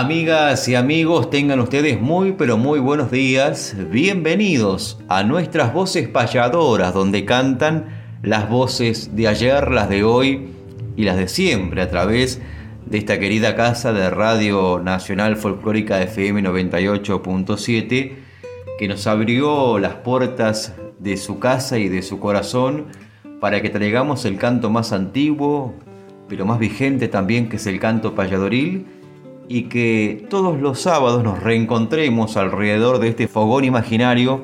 Amigas y amigos, tengan ustedes muy pero muy buenos días. Bienvenidos a nuestras voces payadoras, donde cantan las voces de ayer, las de hoy y las de siempre a través de esta querida casa de Radio Nacional Folclórica FM 98.7 que nos abrió las puertas de su casa y de su corazón para que traigamos el canto más antiguo, pero más vigente también, que es el canto payadoril y que todos los sábados nos reencontremos alrededor de este fogón imaginario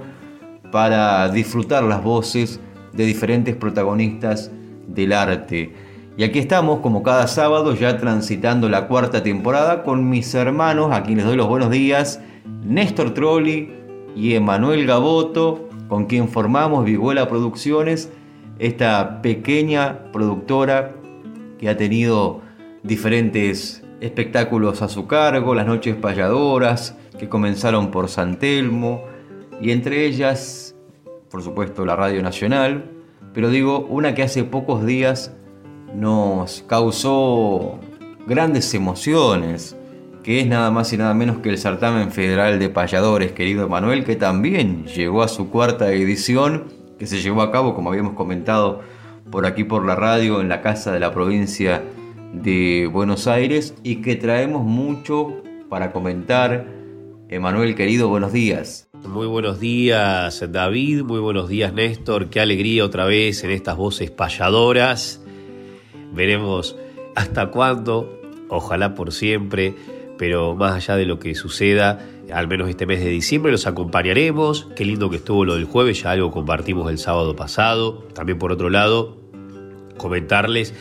para disfrutar las voces de diferentes protagonistas del arte. Y aquí estamos, como cada sábado, ya transitando la cuarta temporada con mis hermanos, a quienes doy los buenos días, Néstor Trolli y Emanuel Gaboto, con quien formamos Viguela Producciones, esta pequeña productora que ha tenido diferentes espectáculos a su cargo, las noches payadoras, que comenzaron por San Telmo, y entre ellas, por supuesto, la Radio Nacional, pero digo, una que hace pocos días nos causó grandes emociones, que es nada más y nada menos que el certamen federal de payadores, querido Manuel, que también llegó a su cuarta edición, que se llevó a cabo, como habíamos comentado, por aquí por la radio, en la Casa de la Provincia de Buenos Aires y que traemos mucho para comentar. Emanuel, querido, buenos días. Muy buenos días, David. Muy buenos días, Néstor. Qué alegría otra vez en estas voces payadoras. Veremos hasta cuándo, ojalá por siempre, pero más allá de lo que suceda, al menos este mes de diciembre los acompañaremos. Qué lindo que estuvo lo del jueves, ya algo compartimos el sábado pasado. También por otro lado, comentarles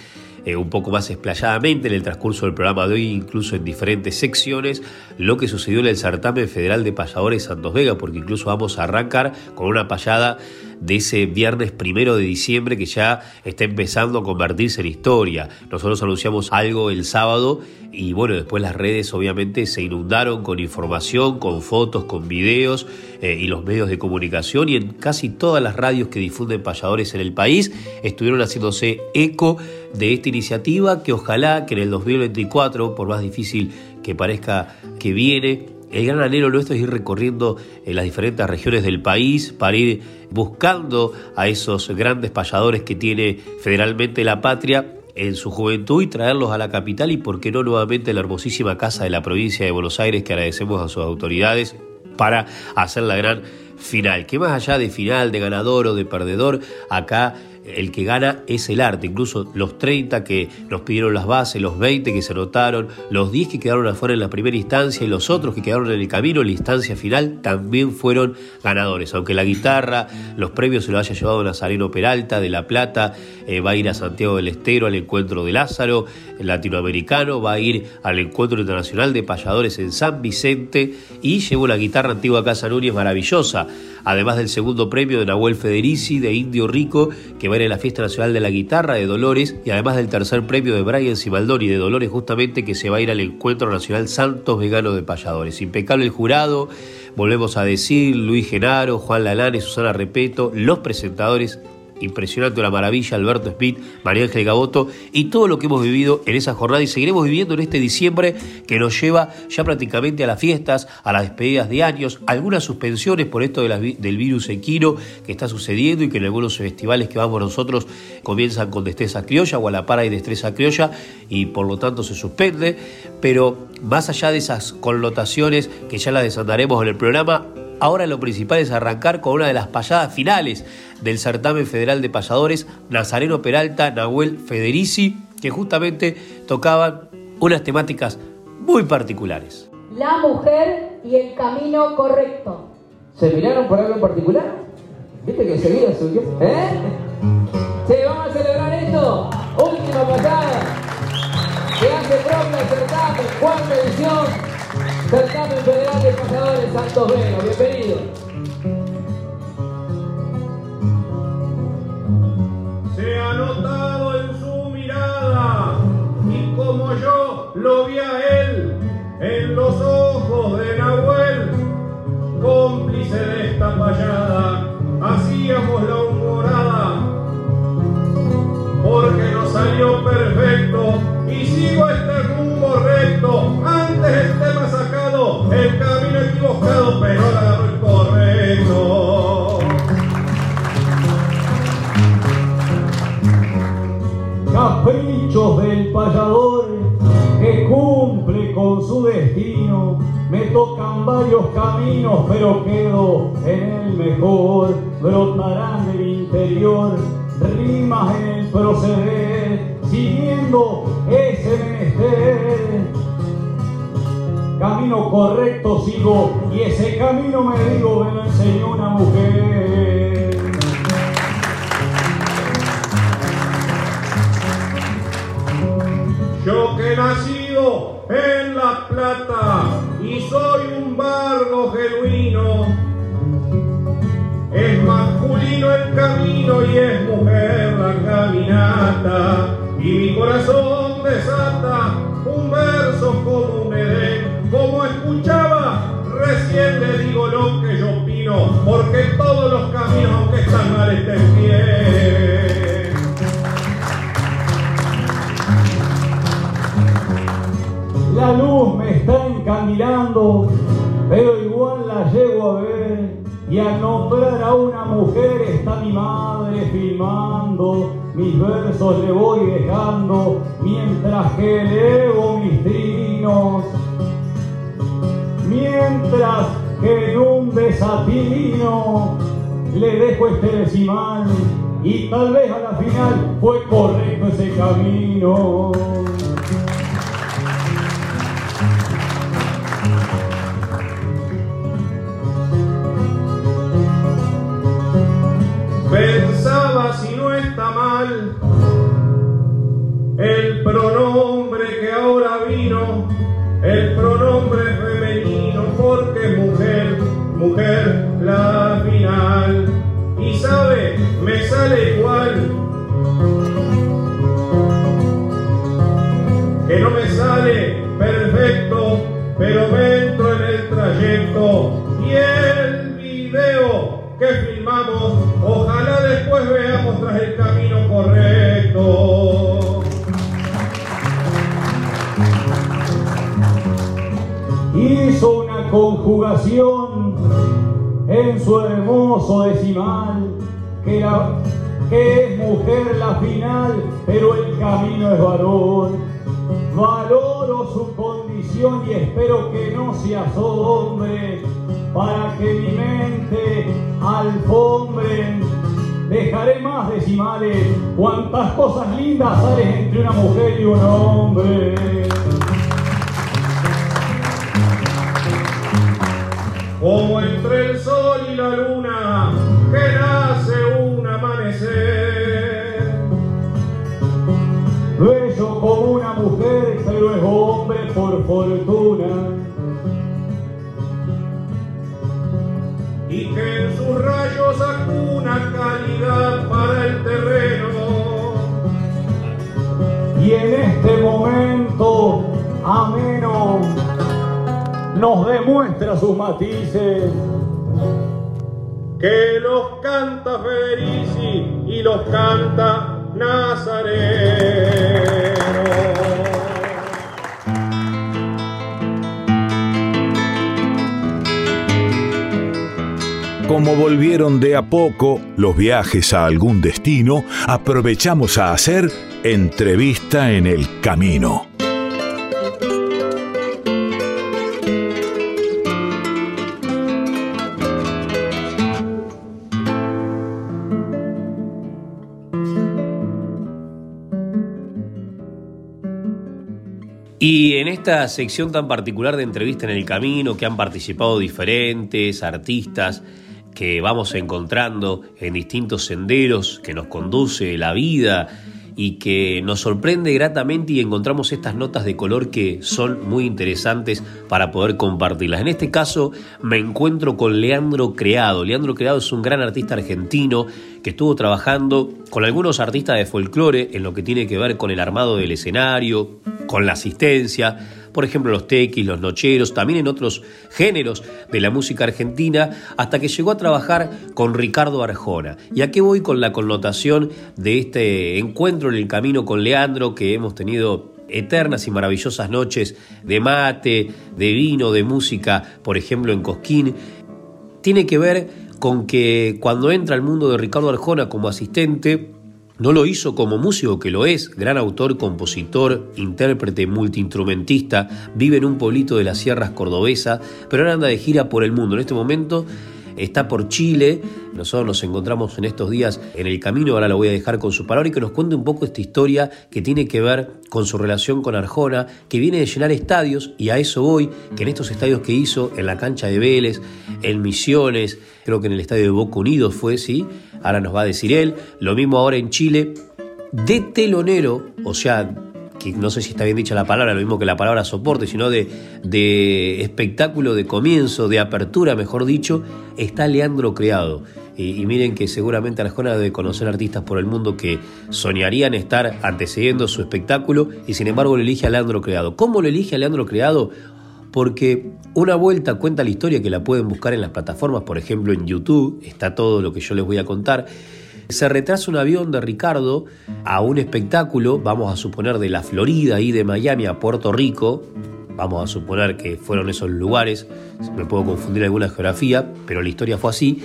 eh, un poco más explayadamente en el transcurso del programa de hoy, incluso en diferentes secciones, lo que sucedió en el certamen federal de payadores Santos Vega, porque incluso vamos a arrancar con una payada de ese viernes primero de diciembre que ya está empezando a convertirse en historia. Nosotros anunciamos algo el sábado y bueno, después las redes obviamente se inundaron con información, con fotos, con videos eh, y los medios de comunicación y en casi todas las radios que difunden payadores en el país estuvieron haciéndose eco de esta iniciativa que ojalá que en el 2024, por más difícil que parezca que viene, el gran anhelo nuestro es ir recorriendo en las diferentes regiones del país para ir buscando a esos grandes payadores que tiene federalmente la patria en su juventud y traerlos a la capital y por qué no nuevamente a la hermosísima casa de la provincia de Buenos Aires que agradecemos a sus autoridades para hacer la gran final, que más allá de final, de ganador o de perdedor, acá el que gana es el arte. Incluso los 30 que nos pidieron las bases, los 20 que se anotaron, los 10 que quedaron afuera en la primera instancia y los otros que quedaron en el camino en la instancia final también fueron ganadores. Aunque la guitarra, los premios se lo haya llevado Nazareno Peralta de La Plata, eh, va a ir a Santiago del Estero al encuentro de Lázaro, el latinoamericano, va a ir al encuentro internacional de payadores en San Vicente y llevó la guitarra antigua Casa Núñez maravillosa, además del segundo premio de Nahuel Federici de Indio Rico que va a ir a la Fiesta Nacional de la Guitarra de Dolores y además del tercer premio de Brian Cibaldoni de Dolores justamente que se va a ir al Encuentro Nacional Santos Vegano de Payadores. Impecable el jurado, volvemos a decir, Luis Genaro, Juan Lalane, Susana Repeto, los presentadores impresionante, una maravilla, Alberto Smith, María Ángel Gaboto y todo lo que hemos vivido en esa jornada y seguiremos viviendo en este diciembre que nos lleva ya prácticamente a las fiestas, a las despedidas de años, algunas suspensiones por esto del virus equino que está sucediendo y que en algunos festivales que vamos nosotros comienzan con destreza criolla o a la para y destreza criolla y por lo tanto se suspende, pero más allá de esas connotaciones que ya las desandaremos en el programa, Ahora lo principal es arrancar con una de las payadas finales del certamen federal de payadores, Nazareno Peralta, Nahuel Federici, que justamente tocaban unas temáticas muy particulares. La mujer y el camino correcto. ¿Se miraron por algo en particular? ¿Viste que enseguida subió? ¿Eh? Sí, vamos a celebrar esto. Última pasada. Se hace propio el certamen, cuarta edición. Certamen Federal de Pasadores Santos Vega. Bienvenido. Se ha notado en su mirada y como yo lo vi a él en los ojos de Nahuel, cómplice de esta payada, hacíamos la humorada porque nos salió perfecto y sigo este rumbo recto. Antes el tema sacado el camino equivocado pero agarro el correcto. Caprichos del payador que cumple con su destino. Me tocan varios caminos pero quedo en el mejor. Brotarán del interior rimas en el proceder, siguiendo ese menester. Camino correcto sigo y ese camino me digo me lo enseñó una mujer. Yo que he nacido en La Plata y soy un bardo genuino, es masculino el camino y es mujer la caminata. Y mi corazón desata un verso como un edén. Como escuchaba, recién le digo lo que yo opino, porque todos los caminos, aunque están mal, estén bien. La luz me está encandilando, pero igual la llego a ver y al nombrar a una mujer está mi madre filmando, mis versos le voy dejando mientras que elevo mis trinos. Mientras que en un desatino le dejo este decimal y tal vez a la final fue correcto ese camino. Sale igual. Que no me sale perfecto, pero me entro en el trayecto y el video que filmamos, ojalá después veamos tras el camino correcto. Hizo una conjugación en su hermoso decimal, que, que es mujer la final, pero el camino es varón. Valoro su condición y espero que no se asombre para que mi mente alfombre. Dejaré más decimales, cuantas cosas lindas salen entre una mujer y un hombre. Como entre el sol y la luna, amanecer. Bello como una mujer, pero es hombre por fortuna. y que en sus rayos acuna calidad para el terreno. Y en este momento ameno nos demuestra sus matices. Que los canta Federici y los canta Nazareno. Como volvieron de a poco los viajes a algún destino, aprovechamos a hacer entrevista en el camino. Y en esta sección tan particular de entrevista en el camino, que han participado diferentes artistas que vamos encontrando en distintos senderos que nos conduce la vida y que nos sorprende gratamente y encontramos estas notas de color que son muy interesantes para poder compartirlas. En este caso me encuentro con Leandro Creado. Leandro Creado es un gran artista argentino que estuvo trabajando con algunos artistas de folclore en lo que tiene que ver con el armado del escenario, con la asistencia, por ejemplo los tequis, los nocheros, también en otros géneros de la música argentina, hasta que llegó a trabajar con Ricardo Arjona. ¿Y a qué voy con la connotación de este encuentro en el camino con Leandro que hemos tenido eternas y maravillosas noches de mate, de vino, de música, por ejemplo en Cosquín? Tiene que ver con que cuando entra al mundo de Ricardo Arjona como asistente, no lo hizo como músico, que lo es, gran autor, compositor, intérprete, multiinstrumentista, vive en un pueblito de las sierras cordobesa, pero ahora anda de gira por el mundo. En este momento está por Chile. Nosotros nos encontramos en estos días en el camino, ahora lo voy a dejar con su palabra y que nos cuente un poco esta historia que tiene que ver con su relación con Arjona, que viene de llenar estadios y a eso voy, que en estos estadios que hizo, en la cancha de Vélez, en Misiones, creo que en el estadio de Boca Unidos fue, sí, ahora nos va a decir él, lo mismo ahora en Chile, de telonero, o sea, no sé si está bien dicha la palabra, lo mismo que la palabra soporte, sino de, de espectáculo de comienzo, de apertura, mejor dicho, está Leandro Creado. Y, miren que seguramente Arjona debe conocer artistas por el mundo que soñarían estar antecediendo su espectáculo y sin embargo lo elige a Leandro Creado. ¿Cómo lo elige a Leandro Creado? Porque una vuelta cuenta la historia que la pueden buscar en las plataformas, por ejemplo en YouTube, está todo lo que yo les voy a contar. Se retrasa un avión de Ricardo a un espectáculo, vamos a suponer de la Florida y de Miami a Puerto Rico, vamos a suponer que fueron esos lugares, me puedo confundir alguna geografía, pero la historia fue así,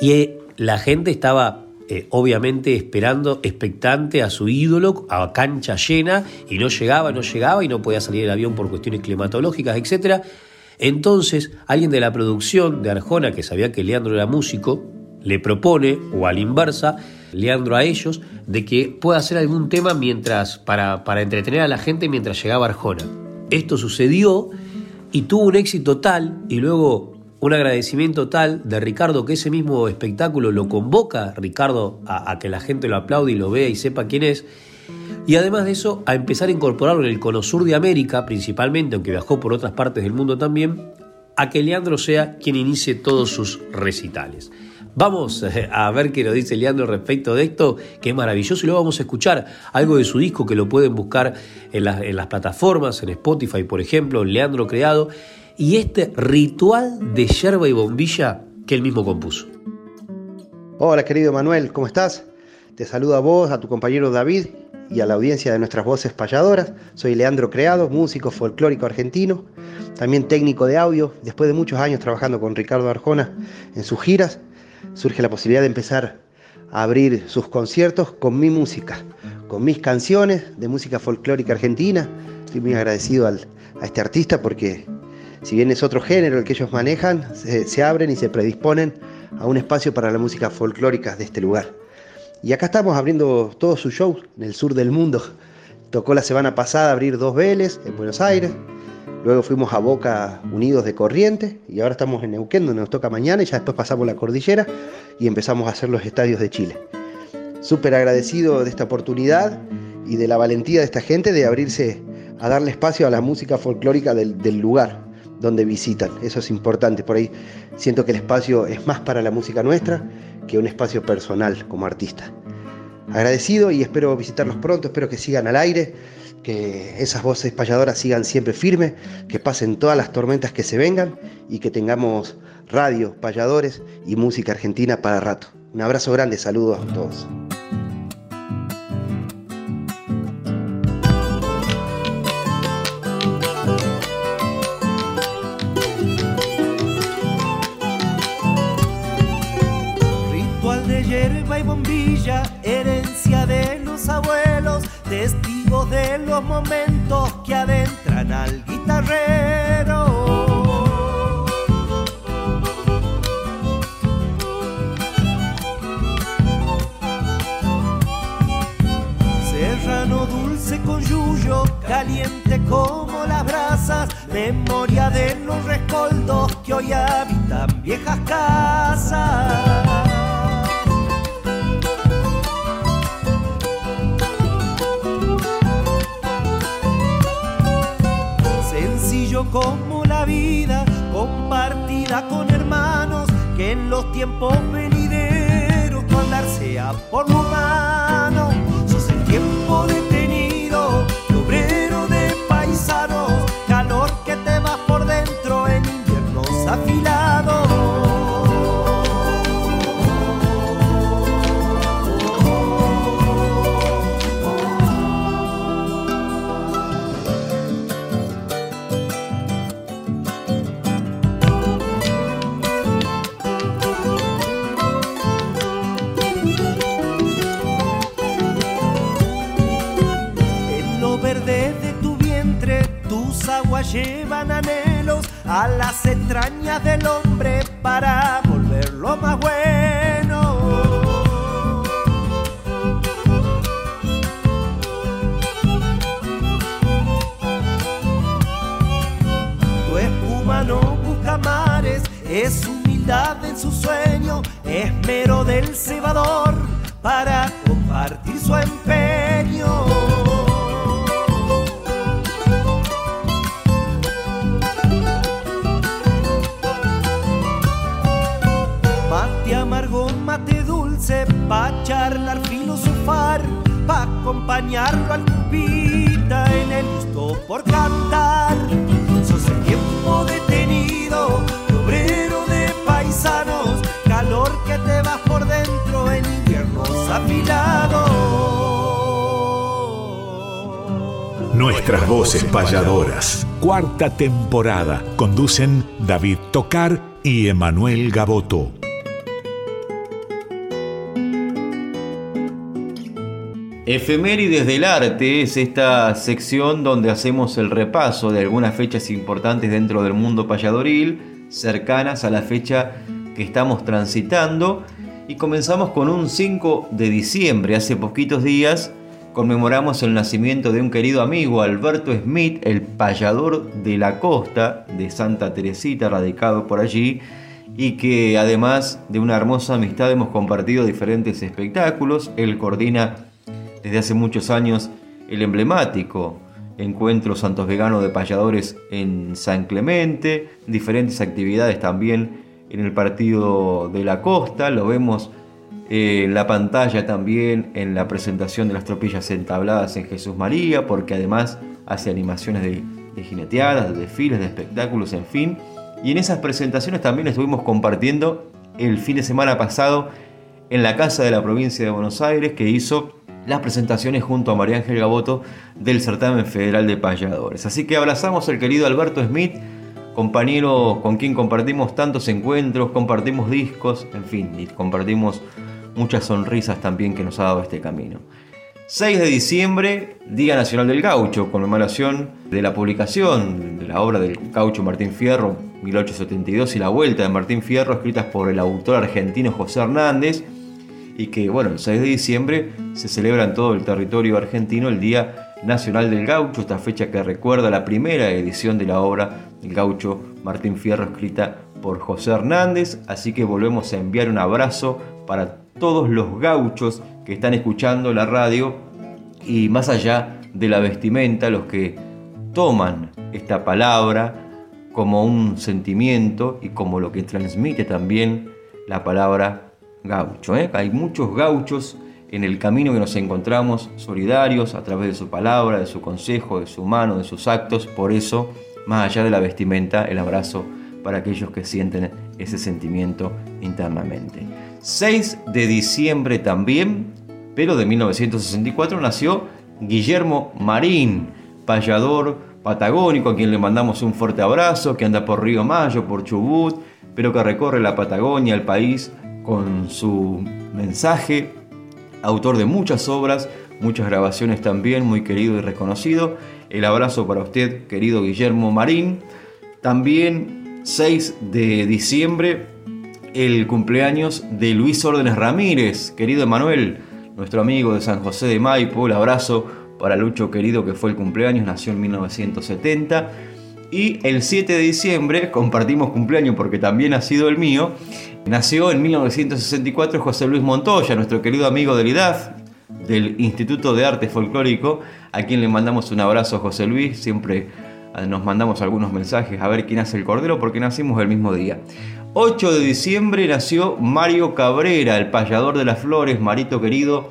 y eh, la gente estaba eh, obviamente esperando, expectante a su ídolo, a cancha llena, y no llegaba, no llegaba, y no podía salir el avión por cuestiones climatológicas, etc. Entonces, alguien de la producción de Arjona, que sabía que Leandro era músico, le propone, o a la inversa, Leandro a ellos, de que pueda hacer algún tema mientras, para, para entretener a la gente mientras llegaba Arjona. Esto sucedió y tuvo un éxito tal, y luego un agradecimiento tal de Ricardo que ese mismo espectáculo lo convoca Ricardo a, a, que la gente lo aplaude y lo vea y sepa quién es. Y además de eso, a empezar a incorporarlo en el cono sur de América, principalmente, aunque viajó por otras partes del mundo también, a que Leandro sea quien inicie todos sus recitales. Vamos eh, a ver qué nos dice Leandro respecto de esto, que es maravilloso, y luego vamos a escuchar algo de su disco que lo pueden buscar en, las plataformas, en Spotify, por ejemplo, Leandro Creado, y este ritual de yerba y bombilla que él mismo compuso. Hola querido Manuel, ¿cómo estás? Te saludo a vos, a tu compañero David y a la audiencia de nuestras voces payadoras. Soy Leandro Creado, músico folclórico argentino, también técnico de audio. Después de muchos años trabajando con Ricardo Arjona en sus giras, surge la posibilidad de empezar a abrir sus conciertos con mi música, con mis canciones de música folclórica argentina. Estoy muy agradecido al, a este artista porque si bien es otro género el que ellos manejan, se, abren y se predisponen a un espacio para la música folclórica de este lugar. Y acá estamos abriendo todos sus shows en el sur del mundo. Tocó la semana pasada abrir dos Vélez en Buenos Aires, Luego fuimos a Boca Unidos de Corriente y ahora estamos en Neuquén, donde nos toca mañana y ya después pasamos la cordillera y empezamos a hacer los estadios de Chile. Súper agradecido de esta oportunidad y de la valentía de esta gente de abrirse a darle espacio a la música folclórica del, del lugar donde visitan. Eso es importante. Por ahí siento que el espacio es más para la música nuestra que un espacio personal como artista. Agradecido y espero visitarlos pronto, espero que sigan al aire que esas voces payadoras sigan siempre firmes, que pasen todas las tormentas que se vengan y que tengamos radio, payadores y música argentina para rato. Un abrazo grande, saludos a todos. Testigos de los momentos que adentran al guitarrero. Serrano dulce con yuyo, caliente como las brasas, memoria de los rescoldos que hoy habitan viejas casas. Como la vida, compartida con hermanos, que en los tiempos venideros tu andar sea por lo humano. Sos el tiempo detenido, llevan anhelos a las entrañas del hombre para volverlo más bueno. Tu espuma no busca mares, es humildad en su sueño, esmero del cebador amargo, mate dulce, pa' charlar, filosofar, pa' acompañarlo al cupita en el gusto por cantar. Sos el tiempo detenido, de obrero de paisanos, calor que te vas por dentro en inviernos afilados. Nuestras voces payadoras. Cuarta temporada. Conducen David Tocar y Emanuel Gaboto. Efemérides del arte es esta sección donde hacemos el repaso de algunas fechas importantes dentro del mundo payadoril, cercanas a la fecha que estamos transitando. Y comenzamos con un 5 de diciembre, hace poquitos días, conmemoramos el nacimiento de un querido amigo, Alberto Smith, el payador de la costa de Santa Teresita, radicado por allí, y que además de una hermosa amistad hemos compartido diferentes espectáculos. Él coordina desde hace muchos años el emblemático encuentro Santos Vegano de Payadores en San Clemente, diferentes actividades también en el partido de la costa, lo vemos eh, en la pantalla también en la presentación de las tropillas entabladas en Jesús María, porque además hace animaciones de, de jineteadas, de desfiles, de espectáculos, en fin. Y en esas presentaciones también estuvimos compartiendo el fin de semana pasado en la Casa de la Provincia de Buenos Aires, que hizo las presentaciones junto a María Ángel Gaboto del Certamen Federal de Payadores. Así que abrazamos al querido Alberto Smith, compañero con quien compartimos tantos encuentros, compartimos discos, en fin, y compartimos muchas sonrisas también que nos ha dado este camino. 6 de diciembre, Día Nacional del Gaucho, conmemoración de la publicación de la obra del gaucho Martín Fierro, 1872, y la vuelta de Martín Fierro, escritas por el autor argentino José Hernández, y que, bueno, el 6 de diciembre se celebra en todo el territorio argentino el Día Nacional del Gaucho, esta fecha que recuerda la primera edición de la obra El Gaucho Martín Fierro, escrita por José Hernández, así que volvemos a enviar un abrazo para todos los gauchos que están escuchando la radio y más allá de la vestimenta, los que toman esta palabra como un sentimiento y como lo que transmite también la palabra gaucho. ¿eh? Hay muchos gauchos en el camino que nos encontramos solidarios a través de su palabra, de su consejo, de su mano, de sus actos. Por eso, más allá de la vestimenta, el abrazo para aquellos que sienten ese sentimiento internamente. 6 de diciembre también, pero de 1964, nació Guillermo Marín, payador patagónico, a quien le mandamos un fuerte abrazo, que anda por Río Mayo, por Chubut, pero que recorre la Patagonia, el país, con su mensaje, autor de muchas obras, muchas grabaciones también, muy querido y reconocido. El abrazo para usted, querido Guillermo Marín. También 6 de diciembre, el cumpleaños de Luis Órdenes Ramírez, querido Emanuel, nuestro amigo de San José de Maipo. El abrazo para Lucho querido que fue el cumpleaños, nació en 1970. Y el 7 de diciembre, compartimos cumpleaños porque también ha sido el mío, nació en 1964 José Luis Montoya, nuestro querido amigo de la edad del Instituto de Arte Folclórico, a quien le mandamos un abrazo José Luis, siempre eh, nos mandamos algunos mensajes a ver quién hace el cordero porque nacimos el mismo día. 8 de diciembre nació Mario Cabrera, el payador de las flores, Marito querido,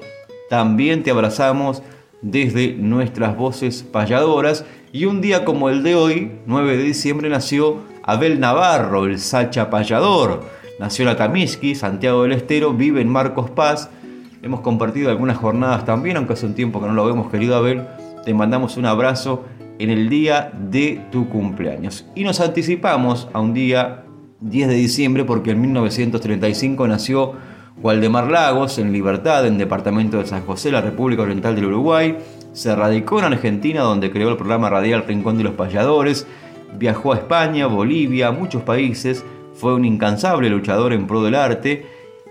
también te abrazamos desde nuestras voces payadoras y un día como el de hoy, 9 de diciembre, nació Abel Navarro, el Sacha Payador. Nació en Atamisqui, Santiago del Estero, vive en Marcos Paz. Hemos compartido algunas jornadas también, aunque hace un tiempo que no lo vemos, querido Abel. Te mandamos un abrazo en el día de tu cumpleaños. Y nos anticipamos a un día 10 de diciembre porque en 1935 nació Waldemar Lagos en Libertad, en departamento de San José, la República Oriental del Uruguay. Se radicó en Argentina, donde creó el programa radial Rincón de los Payadores. Viajó a España, Bolivia, muchos países. Fue un incansable luchador en pro del arte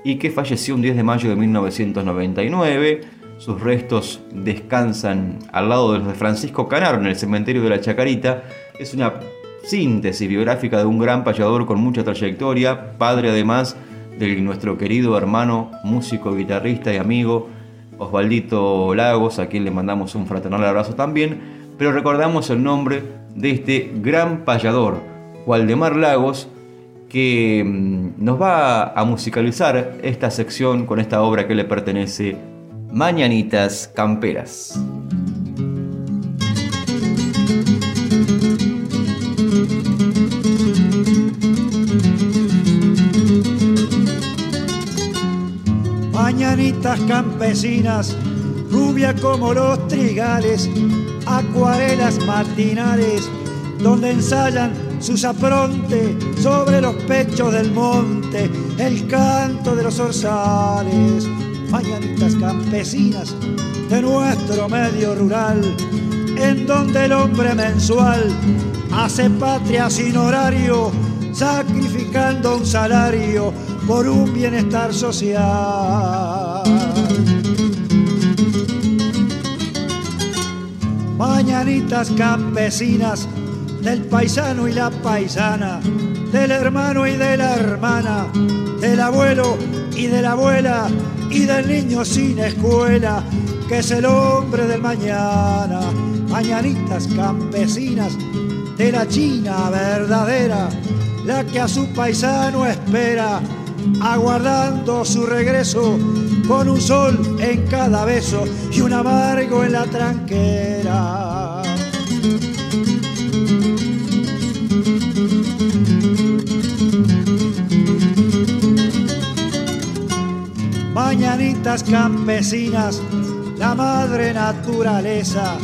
y que falleció un 10 de mayo de 1999. Sus restos descansan al lado de los de Francisco Canaro en el cementerio de la Chacarita. Es una síntesis biográfica de un gran payador con mucha trayectoria, padre además de nuestro querido hermano, músico, guitarrista y amigo Osvaldito Lagos, a quien le mandamos un fraternal abrazo también, pero recordamos el nombre de este gran payador, Waldemar Lagos, que mm, nos va a musicalizar esta sección con esta obra que le pertenece, Mañanitas Camperas. mañanitas campesinas, rubia como los trigales, acuarelas matinales, donde ensayan sus apronte sobre los pechos del monte, el canto de los orzales, mañanitas campesinas de nuestro medio rural, en donde el hombre mensual hace patria sin horario, sacrificando un salario por un bienestar social. Mañanitas campesinas del paisano y la paisana, del hermano y de la hermana, del abuelo y de la abuela y del niño sin escuela, que es el hombre del mañana. Mañanitas campesinas de la China verdadera, la que a su paisano espera aguardando su regreso con un sol en cada beso y un amargo en la tranquera. Mañanitas campesinas, la madre naturaleza,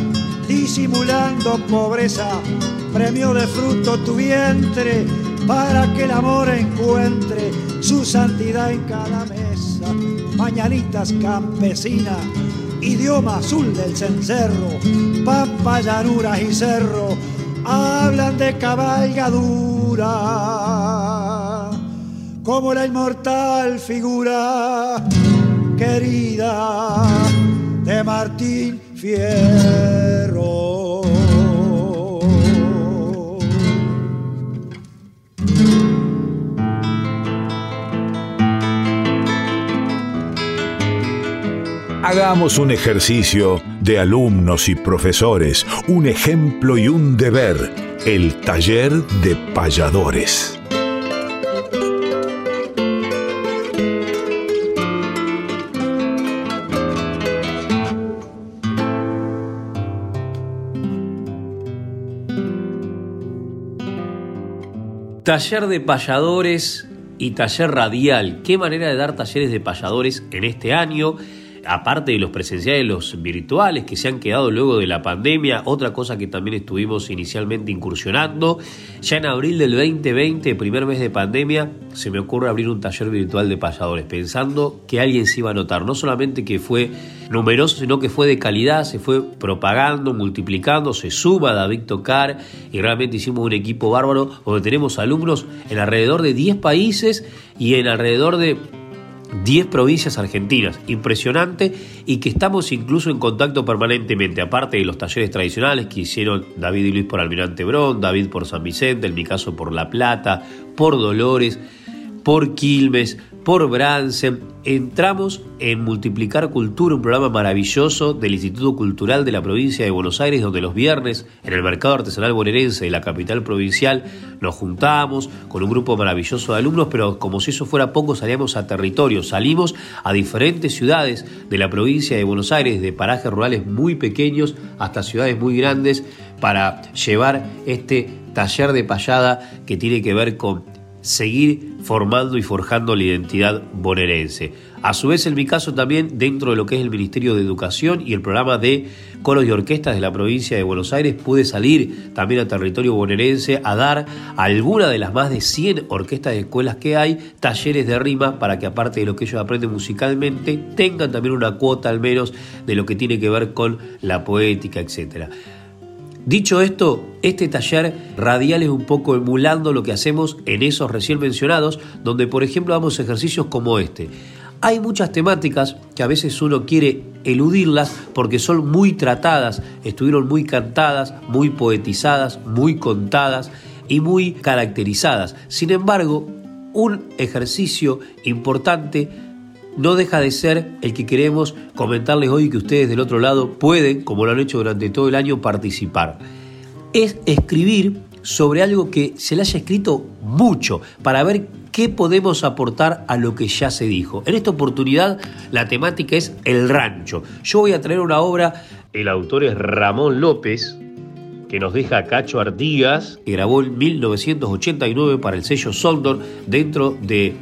disimulando pobreza, premio de fruto tu vientre para que el amor encuentre su santidad en cada mesa. Mañanitas campesinas, idioma azul del cencerro, pampa, llanuras y cerro, hablan de cabalgadura, como la inmortal figura querida de Martín Fierro. Hagamos un ejercicio de alumnos y profesores, un ejemplo y un deber, el taller de payadores. Taller de payadores y taller radial. Qué manera de dar talleres de payadores en este año aparte de los presenciales, los virtuales que se han quedado luego de la pandemia, otra cosa que también estuvimos inicialmente incursionando, ya en abril del 2020, primer mes de pandemia, se me ocurre abrir un taller virtual de payadores, pensando que alguien se iba a notar, no solamente que fue numeroso, sino que fue de calidad, se fue propagando, multiplicando, se suma David Tocar y realmente hicimos un equipo bárbaro donde tenemos alumnos en alrededor de 10 países y en alrededor de 10 provincias argentinas, impresionante. Y que estamos incluso en contacto permanentemente, aparte de los talleres tradicionales que hicieron David y Luis por Almirante Brón, David por San Vicente, en mi caso por La Plata, por Dolores, por Quilmes, por Bransen, entramos en Multiplicar Cultura, un programa maravilloso del Instituto Cultural de la provincia de Buenos Aires, donde los viernes en el Mercado Artesanal Bonaerense de la capital provincial nos juntamos con un grupo maravilloso de alumnos, pero como si eso fuera poco, salíamos a territorio, salimos a diferentes ciudades de la provincia de Buenos Aires, de parajes rurales muy pequeños hasta ciudades muy grandes, para llevar este taller de payada que tiene que ver con seguir formando y forjando la identidad bonaerense. A su vez, en mi caso también, dentro de lo que es el Ministerio de Educación y el programa de coros y orquestas de la provincia de Buenos Aires, pude salir también a territorio bonaerense a dar a alguna de las más de 100 orquestas de escuelas que hay, talleres de rima para que aparte de lo que ellos aprenden musicalmente, tengan también una cuota al menos de lo que tiene que ver con la poética, etcétera. Dicho esto, este taller radial es un poco emulando lo que hacemos en esos recién mencionados, donde por ejemplo damos ejercicios como este. Hay muchas temáticas que a veces uno quiere eludirlas porque son muy tratadas, estuvieron muy cantadas, muy poetizadas, muy contadas y muy caracterizadas. Sin embargo, un ejercicio importante no deja de ser el que queremos comentarles hoy que ustedes del otro lado pueden, como lo han hecho durante todo el año, participar. Es escribir sobre algo que se le haya escrito mucho para ver qué podemos aportar a lo que ya se dijo. En esta oportunidad la temática es el rancho. Yo voy a traer una obra, el autor es Ramón López, que nos deja Cacho Artigas, que grabó en 1989 para el sello Sondor dentro de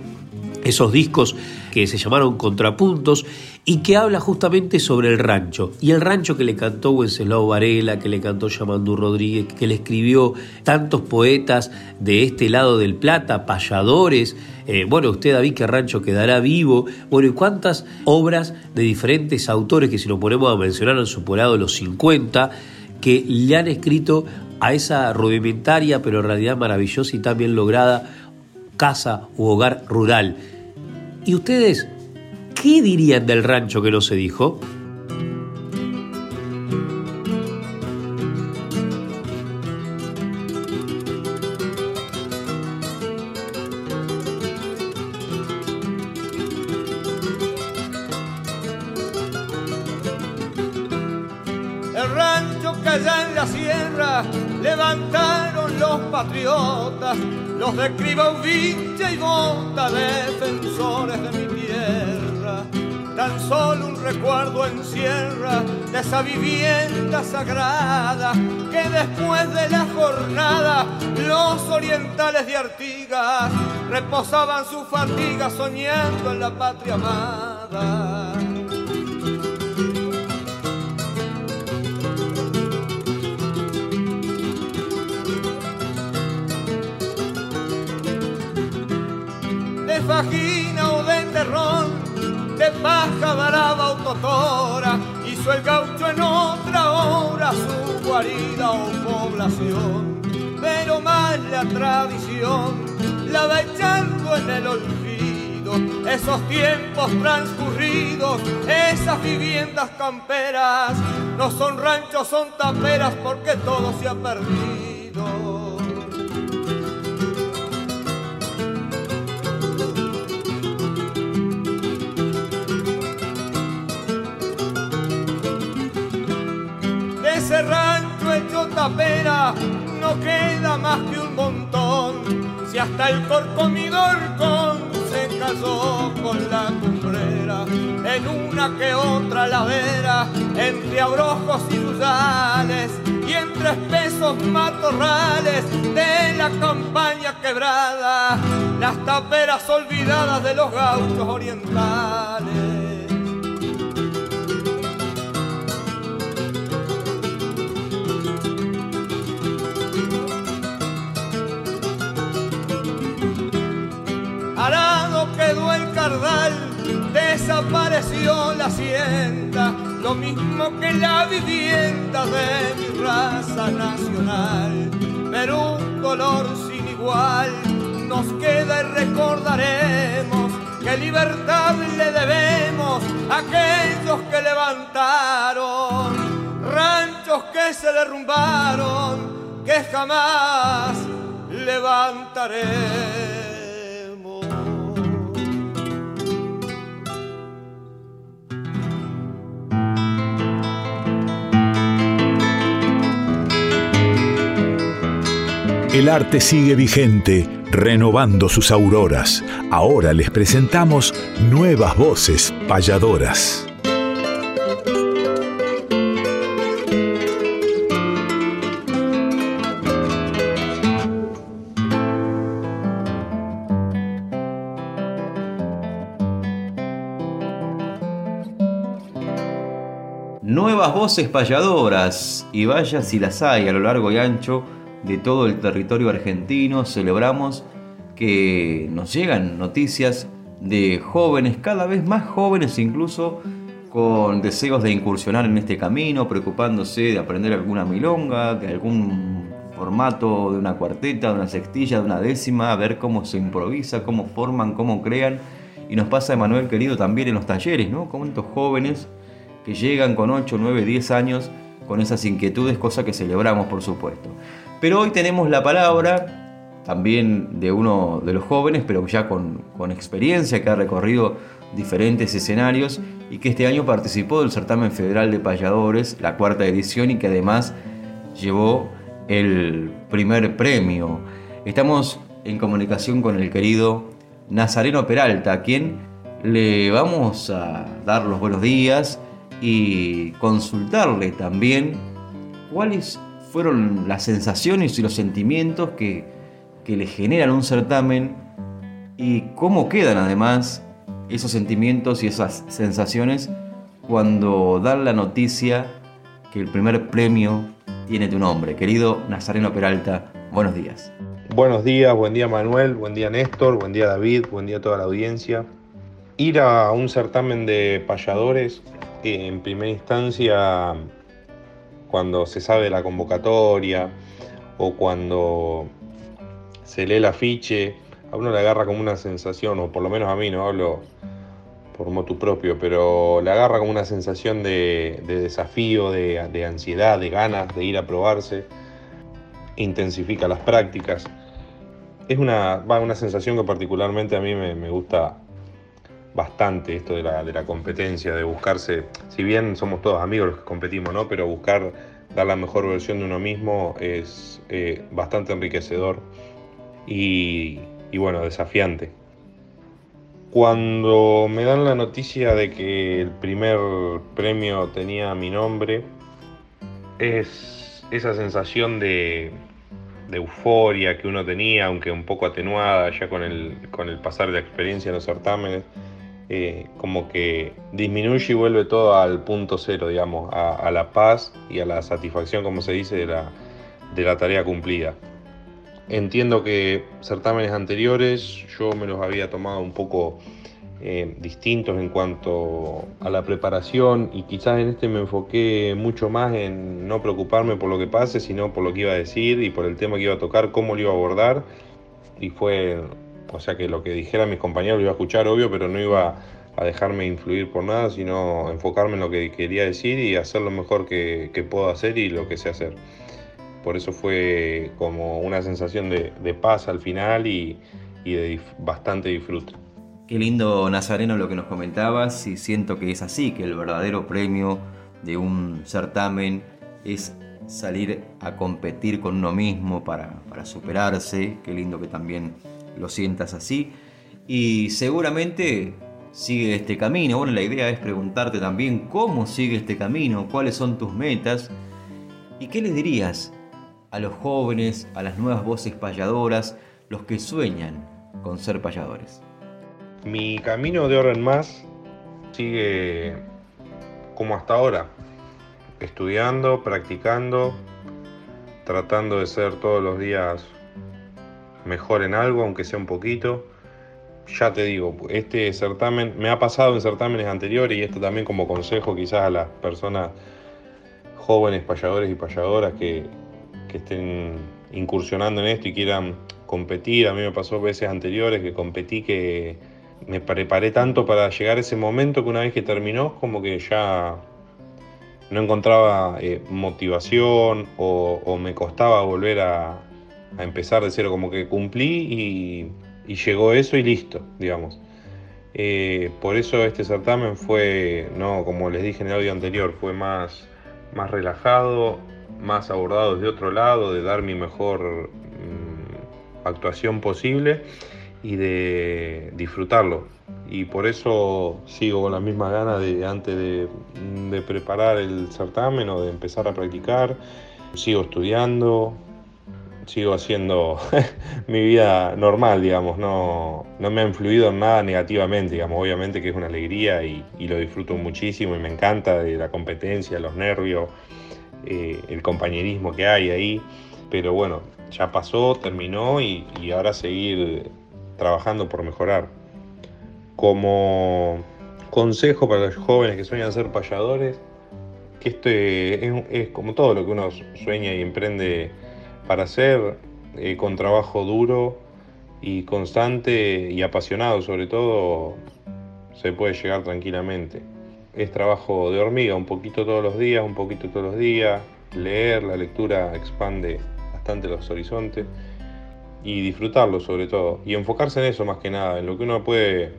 esos discos que se llamaron Contrapuntos y que habla justamente sobre el rancho. Y el rancho que le cantó Wenceslao Varela, que le cantó Yamandú Rodríguez, que le escribió tantos poetas de este lado del Plata, payadores. Eh, bueno, usted David, que rancho quedará vivo. Bueno, y cuántas obras de diferentes autores que si nos ponemos a mencionar han superado los 50 que le han escrito a esa rudimentaria pero en realidad maravillosa y también lograda casa u hogar rural ¿Y ustedes qué dirían del rancho que no se dijo? Esa vivienda sagrada que después de la jornada los orientales de Artigas reposaban su fatiga soñando en la patria amada. vagina o de terrón, de paja brava o totora, el gaucho en otra hora su guarida o población. Pero más la tradición la va echando en el olvido, esos tiempos transcurridos, esas viviendas camperas, no son ranchos, son taperas porque todo se ha perdido. Tapera no queda más que un montón. Si hasta el corcomidor con se casó con la cumbrera, en una que otra ladera, entre abrojos y dudales y entre espesos matorrales de la campaña quebrada, las taperas olvidadas de los gauchos orientales. Desapareció la hacienda, lo mismo que la vivienda de mi raza nacional. Pero un dolor sin igual nos queda y recordaremos que libertad le debemos a aquellos que levantaron ranchos que se derrumbaron, que jamás levantaré. El arte sigue vigente, renovando sus auroras. Ahora les presentamos nuevas voces payadoras. Nuevas voces payadoras, y vaya si las hay a lo largo y ancho de todo el territorio argentino, celebramos que nos llegan noticias de jóvenes, cada vez más jóvenes incluso, con deseos de incursionar en este camino, preocupándose de aprender alguna milonga, de algún formato de una cuarteta, de una sextilla, de una décima, a ver cómo se improvisa, cómo forman, cómo crean. Y nos pasa, Emanuel querido, también en los talleres, ¿no? Como estos jóvenes que llegan con 8, 9, 10 años con esas inquietudes, cosa que celebramos, por supuesto. Pero hoy tenemos la palabra también de uno de los jóvenes, pero ya con, experiencia, que ha recorrido diferentes escenarios y que este año participó del certamen federal de payadores, la cuarta edición, y que además llevó el primer premio. Estamos en comunicación con el querido Nazareno Peralta, a quien le vamos a dar los buenos días y consultarle también cuáles fueron las sensaciones y los sentimientos que, que le generan un certamen y cómo quedan además esos sentimientos y esas sensaciones cuando dan la noticia que el primer premio tiene tu nombre. Querido Nazareno Peralta, buenos días. Buenos días, buen día Manuel, buen día Néstor, buen día David, buen día a toda la audiencia. Ir a un certamen de payadores, en primera instancia, cuando se sabe la convocatoria o cuando se lee el afiche, a uno le agarra como una sensación, o por lo menos a mí, no hablo por motu propio, pero le agarra como una sensación de, desafío, de, ansiedad, de ganas de ir a probarse, intensifica las prácticas. Es una, una sensación que particularmente a mí me, gusta bastante, esto de la, de la, competencia, de buscarse, si bien somos todos amigos los que competimos, ¿no? pero buscar dar la mejor versión de uno mismo es eh, bastante enriquecedor y, y bueno, desafiante. Cuando me dan la noticia de que el primer premio tenía mi nombre, es esa sensación de, euforia que uno tenía, aunque un poco atenuada ya con el, con el pasar de la experiencia en los certámenes, eh, como que disminuye y vuelve todo al punto cero, digamos, a, la paz y a la satisfacción, como se dice, de la, de la tarea cumplida. Entiendo que certámenes anteriores yo me los había tomado un poco eh, distintos en cuanto a la preparación y quizás en este me enfoqué mucho más en no preocuparme por lo que pase, sino por lo que iba a decir y por el tema que iba a tocar, cómo lo iba a abordar. Y fue, o sea que lo que dijera mis compañeros lo iba a escuchar, obvio, pero no iba a dejarme influir por nada, sino enfocarme en lo que quería decir y hacer lo mejor que, que puedo hacer y lo que sé hacer por eso fue como una sensación de, paz al final y, de bastante disfrute. Qué lindo Nazareno lo que nos comentabas y siento que es así, que el verdadero premio de un certamen es salir a competir con uno mismo para, para superarse, qué lindo que también lo sientas así y seguramente sigue este camino. Bueno, la idea es preguntarte también cómo sigue este camino, cuáles son tus metas y qué les dirías a los jóvenes, a las nuevas voces payadoras, los que sueñan con ser payadores? Mi camino de ahora en más sigue como hasta ahora, estudiando, practicando, tratando de ser todos los días mejor en algo, aunque sea un poquito, ya te digo, este certamen me ha pasado en certámenes anteriores y esto también como consejo quizás a las personas jóvenes payadores y payadoras que, que estén incursionando en esto y quieran competir. A mí me pasó veces anteriores que competí que me preparé tanto para llegar a ese momento que una vez que terminó como que ya no encontraba eh, motivación o, me costaba volver a, empezar de cero, como que cumplí y, llegó eso y listo, digamos. Eh, por eso este certamen fue, no como les dije en el audio anterior, fue más, más relajado, más abordado desde otro lado, de dar mi mejor mm, actuación posible y de disfrutarlo. Y por eso sigo con la misma ganas de antes de, de preparar el certamen o de empezar a practicar. Sigo estudiando, sigo haciendo mi vida normal, digamos, no, no, me ha influido en nada negativamente, digamos, obviamente que es una alegría y, lo disfruto muchísimo y me encanta de la competencia, los nervios, eh, el compañerismo que hay ahí, pero bueno, ya pasó, terminó y, ahora seguir trabajando por mejorar. Como consejo para los jóvenes que sueñan ser payadores, que este es, como todo lo que uno sueña y emprende para hacer, eh, con trabajo duro y constante y apasionado sobre todo, se puede llegar tranquilamente. Es trabajo de hormiga, un poquito todos los días, un poquito todos los días, leer, la lectura expande bastante los horizontes y disfrutarlo sobre todo. Y enfocarse en eso más que nada, en lo que uno puede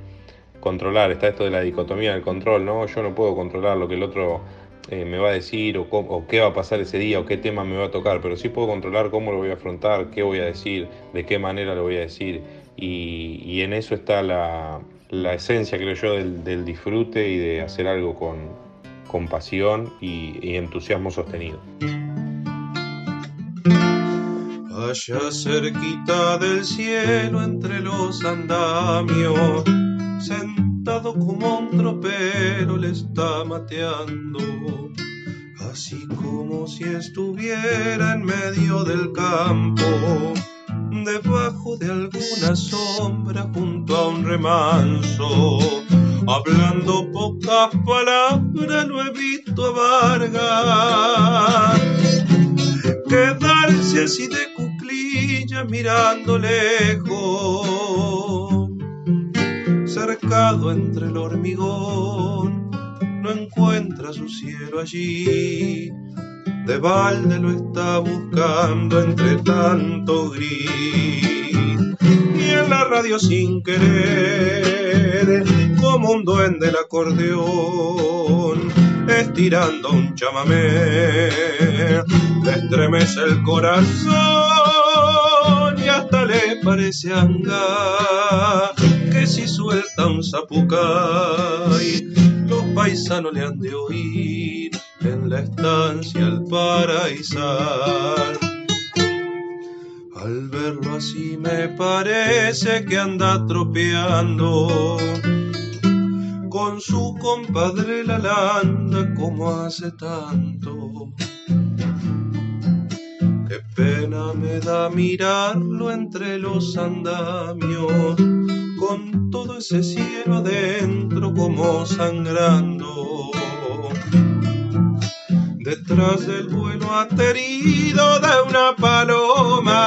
controlar, está esto de la dicotomía del control, ¿no? Yo no puedo controlar lo que el otro eh, me va a decir o, qué va a pasar ese día o qué tema me va a tocar, pero sí puedo controlar cómo lo voy a afrontar, qué voy a decir, de qué manera lo voy a decir y en eso está la, esencia, creo yo, del, disfrute y de hacer algo con, pasión y, entusiasmo sostenido. Cerquita del cielo entre los andamios, como un tropero le está mateando, así como si estuviera en medio del campo debajo de alguna sombra junto a un remanso. Hablando pocas palabras lo he visto a Vargas. Quedarse así de cuclilla mirando lejos, cercado entre el hormigón, no encuentra su cielo allí. De balde lo está buscando entre tanto gris. Y en la radio sin querer, como un duende el acordeón, estirando un chamamé, le estremece el corazón y hasta le parece anga que si suelta un zapucay, los paisanos le han de oír en la estancia al paraísar. Al verlo así me parece que anda tropeando con su compadre la landa como hace tanto. Qué pena me da mirarlo entre los andamios, con todo ese cielo adentro como sangrando detrás del vuelo aterido de una paloma.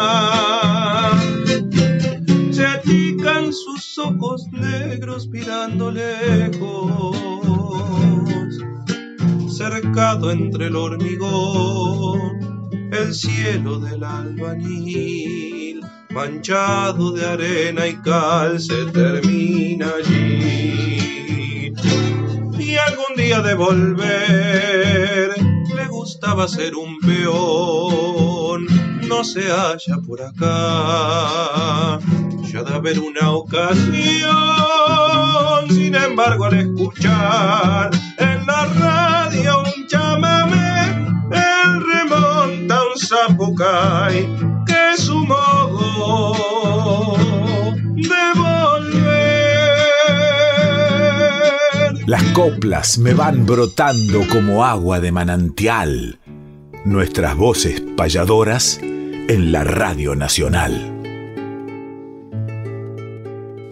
Se atican sus ojos negros mirando lejos, cercado entre el hormigón, el cielo del albañil, manchado de arena y cal, se termina allí. Y algún día de volver gustaba ser un peón, no se halla por acá. Ya de haber una ocasión, sin embargo, al escuchar en la radio zapucay, que es su modo de Las coplas me van brotando como agua de manantial. Nuestras voces payadoras en la Radio Nacional.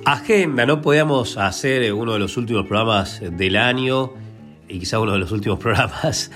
Agenda, no podíamos hacer uno de los últimos programas del año y quizá uno de los últimos programas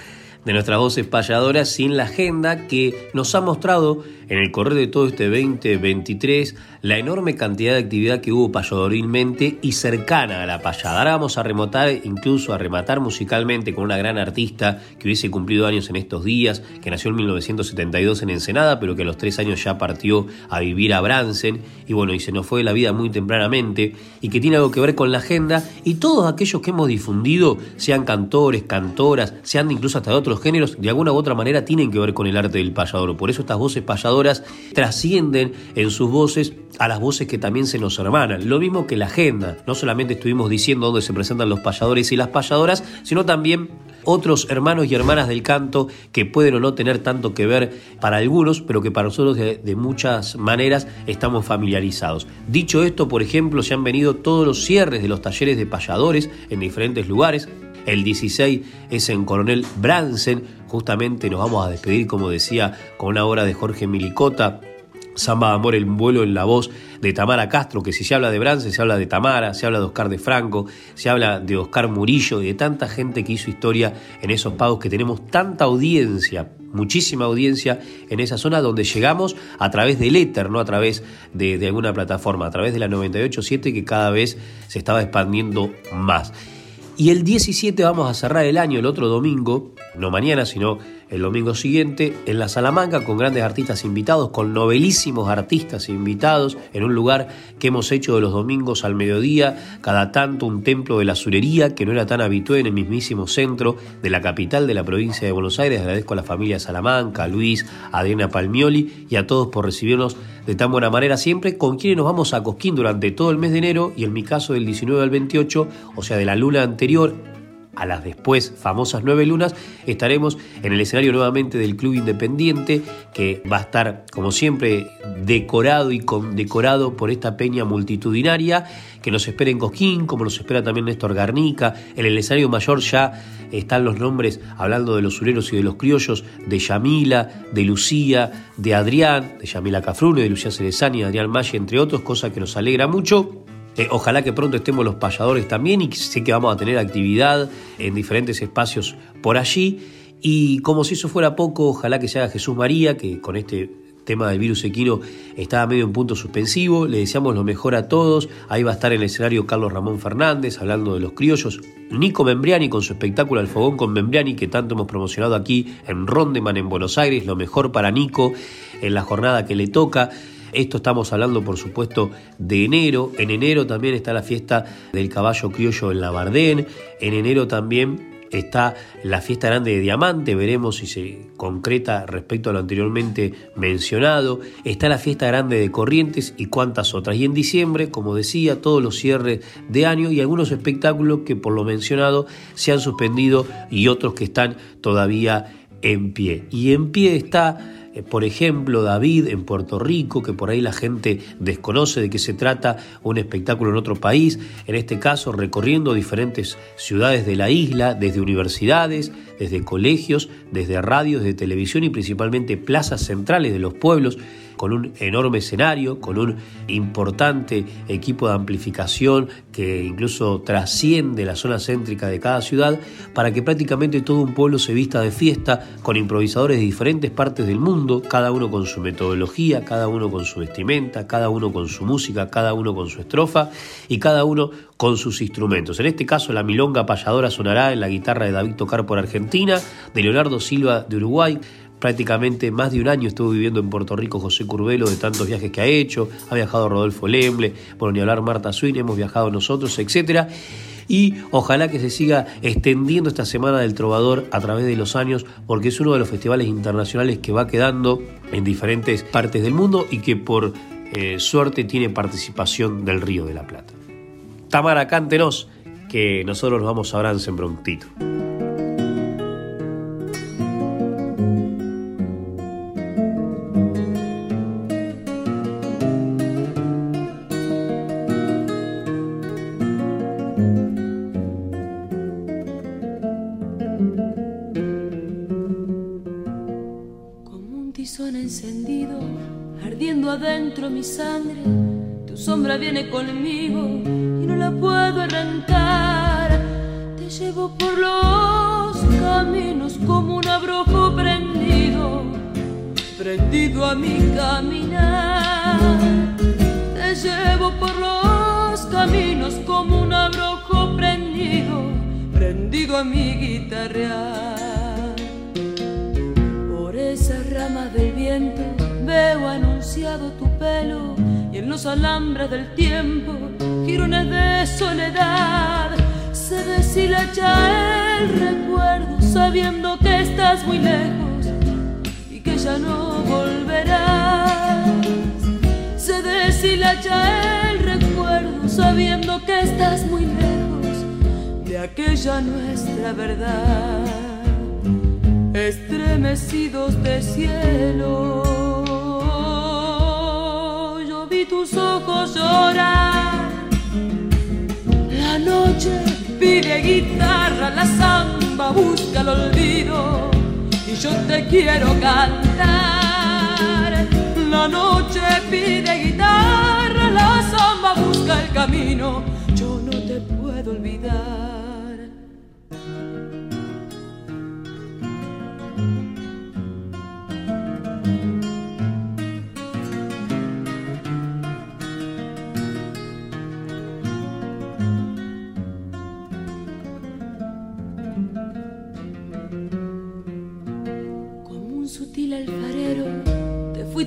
de nuestras voces payadoras sin la agenda que nos ha mostrado en el correr de todo este 2023 la enorme cantidad de actividad que hubo payadorilmente y cercana a la payada. Ahora vamos a remotar, incluso a rematar musicalmente con una gran artista que hubiese cumplido años en estos días, que nació en 1972 en Ensenada, pero que a los tres años ya partió a vivir a Bransen y bueno, y se nos fue de la vida muy tempranamente y que tiene algo que ver con la agenda y todos aquellos que hemos difundido, sean cantores, cantoras, sean incluso hasta de otros géneros, de alguna u otra manera tienen que ver con el arte del payador. Por eso estas voces payadoras trascienden en sus voces a las voces que también se nos hermanan. Lo mismo que la agenda. No solamente estuvimos diciendo dónde se presentan los payadores y las payadoras, sino también otros hermanos y hermanas del canto que pueden o no tener tanto que ver para algunos, pero que para nosotros de, de, muchas maneras estamos familiarizados. Dicho esto, por ejemplo, se han venido todos los cierres de los talleres de payadores en diferentes lugares. El 16 es en Coronel Bransen. Justamente nos vamos a despedir, como decía, con una obra de Jorge Milicota, Samba de Amor, el vuelo en la voz de Tamara Castro, que si se habla de Bransen, se habla de Tamara, se habla de Oscar de Franco, se habla de Oscar Murillo y de tanta gente que hizo historia en esos pagos, que tenemos tanta audiencia, muchísima audiencia en esa zona donde llegamos a través del éter, no a través de, de alguna plataforma, a través de la 98.7 que cada vez se estaba expandiendo más. Y el 17 vamos a cerrar el año, el otro domingo, no mañana, sino el domingo siguiente, en la Salamanca, con grandes artistas invitados, con novelísimos artistas invitados, en un lugar que hemos hecho de los domingos al mediodía, cada tanto un templo de la surería, que no era tan habitual en el mismísimo centro de la capital de la provincia de Buenos Aires. Agradezco a la familia Salamanca, a Luis, a Adriana Palmioli y a todos por recibirnos de tan buena manera siempre, con quienes nos vamos a Cosquín durante todo el mes de enero y en mi caso del 19 al 28, o sea de la luna anterior a las después famosas nueve lunas, estaremos en el escenario nuevamente del Club Independiente, que va a estar, como siempre, decorado y condecorado por esta peña multitudinaria, que nos espera en Cosquín, como nos espera también Néstor Garnica. En el escenario mayor ya están los nombres, hablando de los sureros y de los criollos, de Yamila, de Lucía, de Adrián, de Yamila Cafrune, de Lucía Cerezani, de Adrián Malle, entre otros, cosa que nos alegra mucho. Eh, ojalá que pronto estemos los payadores también y sé que vamos a tener actividad en diferentes espacios por allí. Y como si eso fuera poco, ojalá que se haga Jesús María, que con este tema del virus equino estaba medio en punto suspensivo. Le deseamos lo mejor a todos. Ahí va a estar en el escenario Carlos Ramón Fernández hablando de los criollos. Nico Membriani con su espectáculo Al Fogón con Membriani, que tanto hemos promocionado aquí en Rondeman en Buenos Aires. Lo mejor para Nico en la jornada que le toca. Esto estamos hablando, por supuesto, de enero. En enero también está la fiesta del caballo criollo en la Bardén. En enero también está la fiesta grande de Diamante, veremos si se concreta respecto a lo anteriormente mencionado. Está la fiesta grande de Corrientes y cuantas otras. Y en diciembre, como decía, todos los cierres de año y algunos espectáculos que por lo mencionado se han suspendido y otros que están todavía en pie. Y en pie está eh, por ejemplo, David en Puerto Rico, que por ahí la gente desconoce de qué se trata un espectáculo en otro país, en este caso recorriendo diferentes ciudades de la isla, desde universidades, desde colegios, desde radios, de televisión y principalmente plazas centrales de los pueblos, con un enorme escenario, con un importante equipo de amplificación que incluso trasciende la zona céntrica de cada ciudad, para que prácticamente todo un pueblo se vista de fiesta con improvisadores de diferentes partes del mundo, cada uno con su metodología, cada uno con su vestimenta, cada uno con su música, cada uno con su estrofa y cada uno con sus instrumentos. En este caso la milonga payadora sonará en la guitarra de David Tocar por Argentina, de Leonardo Silva de Uruguay, prácticamente más de un año estuvo viviendo en Puerto Rico José Curvelo de tantos viajes que ha hecho, ha viajado Rodolfo Lemble, por ni hablar Marta Swin, hemos viajado nosotros, etcétera. Y ojalá que se siga extendiendo esta Semana del Trovador a través de los años, porque es uno de los festivales internacionales que va quedando en diferentes partes del mundo y que por eh, suerte tiene participación del Río de la Plata. Tamara, cántenos, que nosotros nos vamos a prontito. Como los alambres del tiempo girones de soledad. Se deshilacha el recuerdo sabiendo que estás muy lejos y que ya no volverás. Se deshilacha el recuerdo sabiendo que estás muy lejos de aquella nuestra verdad. Estremecidos de cielo tus ojos llorar. La noche pide guitarra, la samba busca el olvido y yo te quiero cantar. La noche pide guitarra, la samba busca el camino, yo no te puedo olvidar.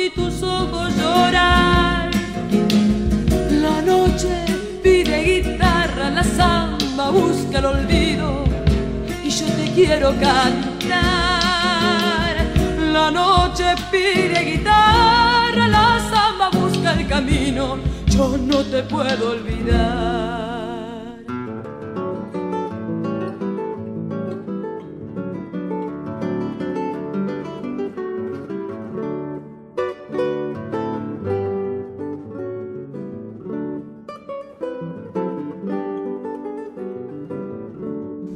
Vi tus ojos llorar. La noche pide guitarra, la samba busca el olvido y yo te quiero cantar. La noche pide guitarra, la samba busca el camino, yo no te puedo olvidar.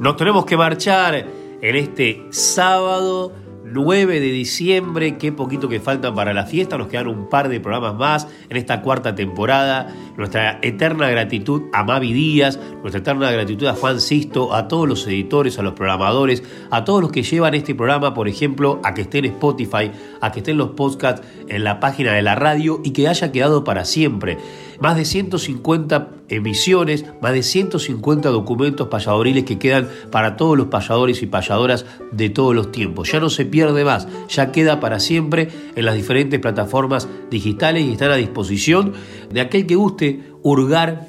Nos tenemos que marchar en este sábado 9 de diciembre, qué poquito que falta para la fiesta, nos quedan un par de programas más en esta cuarta temporada. Nuestra eterna gratitud a Mavi Díaz, nuestra eterna gratitud a Juan Sisto, a todos los editores, a los programadores, a todos los que llevan este programa, por ejemplo, a que esté en Spotify, a que estén los podcasts en la página de la radio y que haya quedado para siempre más de 150 emisiones, más de 150 documentos payadoriles que quedan para todos los payadores y payadoras de todos los tiempos. Ya no se pierde más, ya queda para siempre en las diferentes plataformas digitales y están a disposición de aquel que guste hurgar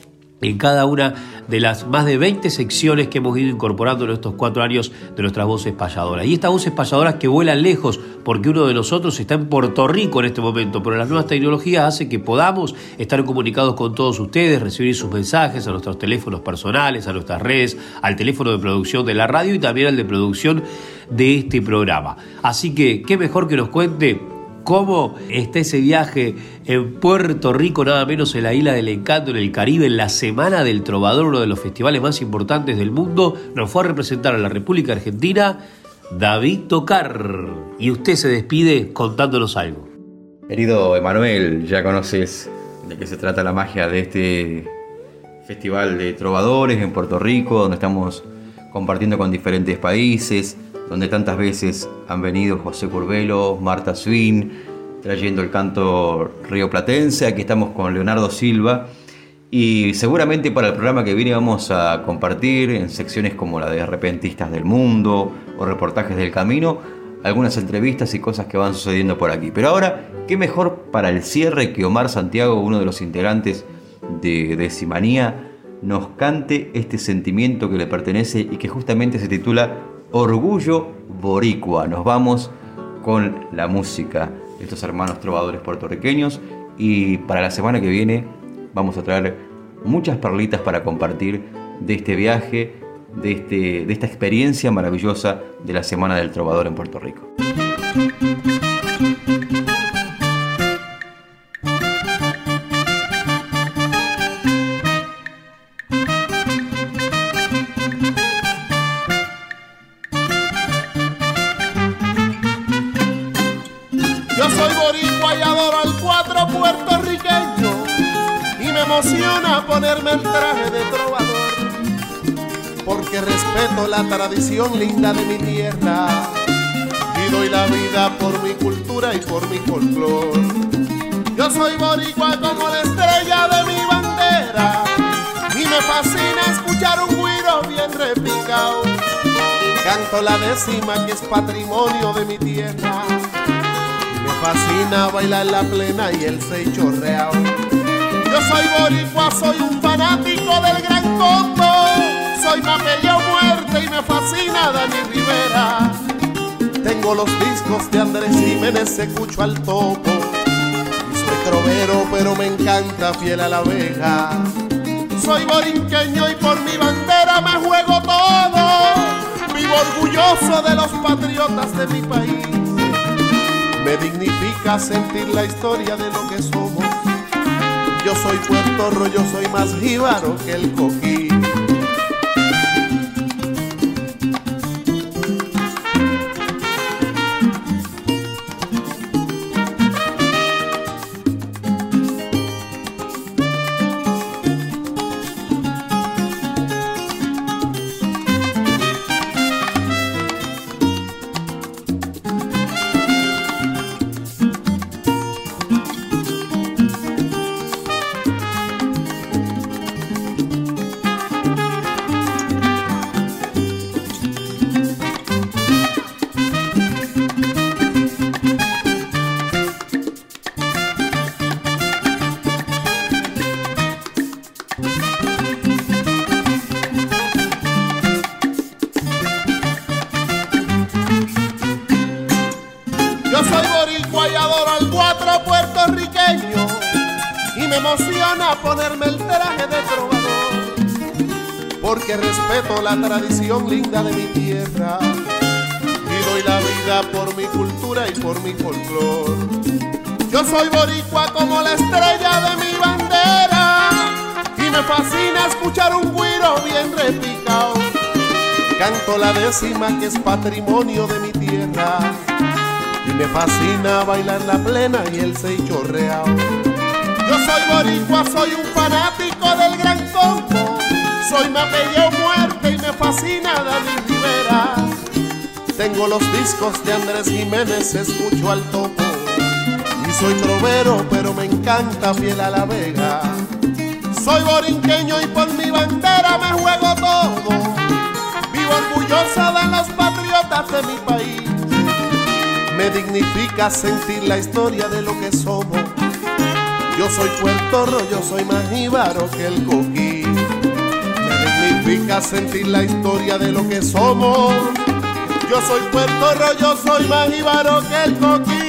en cada una de las más de 20 secciones que hemos ido incorporando en estos cuatro años de nuestras voces payadoras. Y estas voces payadoras que vuelan lejos, porque uno de nosotros está en Puerto Rico en este momento, pero las nuevas tecnologías hacen que podamos estar comunicados con todos ustedes, recibir sus mensajes a nuestros teléfonos personales, a nuestras redes, al teléfono de producción de la radio y también al de producción de este programa. Así que, qué mejor que nos cuente cómo está ese viaje en Puerto Rico, nada menos en la isla del encanto, en el Caribe, en la Semana del Trovador, uno de los festivales más importantes del mundo, nos fue a representar a la República Argentina David Tocar. Y usted se despide contándonos algo. Querido Emanuel, ya conoces de qué se trata la magia de este festival de trovadores en Puerto Rico, donde estamos compartiendo con diferentes países, donde tantas veces han venido José Curvelo, Marta Swin, trayendo el canto rioplatense. Aquí estamos con Leonardo Silva. Y seguramente para el programa que viene vamos a compartir en secciones como la de Repentistas del Mundo o Reportajes del Camino, algunas entrevistas y cosas que van sucediendo por aquí. Pero ahora, ¿qué mejor para el cierre que Omar Santiago, uno de los integrantes de Decimanía, nos cante este sentimiento que le pertenece y que justamente se titula Orgullo Boricua. Nos vamos con la música de estos hermanos trovadores puertorriqueños y para la semana que viene vamos a traer muchas perlitas para compartir de este viaje, de, este, de esta experiencia maravillosa de la Semana del Trovador en Puerto Rico. Ponerme el traje de trovador, porque respeto la tradición linda de mi tierra y doy la vida por mi cultura y por mi folclor. Yo soy boricua como la estrella de mi bandera y me fascina escuchar un guiro bien repicado. Canto la décima que es patrimonio de mi tierra. Fascina bailar la plena y el seis chorreao. Yo soy boricua, soy un fanático del gran combo. Soy Mapello Muerte y me fascina Dani Rivera. Tengo los discos de Andrés Jiménez, escucho al topo. Soy trovero, pero me encanta fiel a la vega. Soy borinqueño y por mi bandera me juego todo. Vivo orgulloso de los patriotas de mi país. Me dignifica sentir la historia de lo que somos yo soy puerto yo soy más jíbaro que el coquí. La tradición linda de mi tierra y doy la vida por mi cultura y por mi folclor. Yo soy boricua como la estrella de mi bandera y me fascina escuchar un guiro bien repicado. Canto la décima que es patrimonio de mi tierra y me fascina bailar la plena y el seis chorreao. Yo soy boricua, soy un fanático del gran combo, soy Mapello Muerte y me fascina David Rivera. Tengo los discos de Andrés Jiménez, escucho al topo. Y soy trovero, pero me encanta fiel a la vega. Soy borinqueño y por mi bandera me juego todo. Vivo orgullosa de los patriotas de mi país. Me dignifica sentir la historia de lo que somos. Yo soy puertorro, yo soy más jíbaro que el coquí significa sentir la historia de lo que somos. Yo soy Puerto Rico, soy más que el coquí.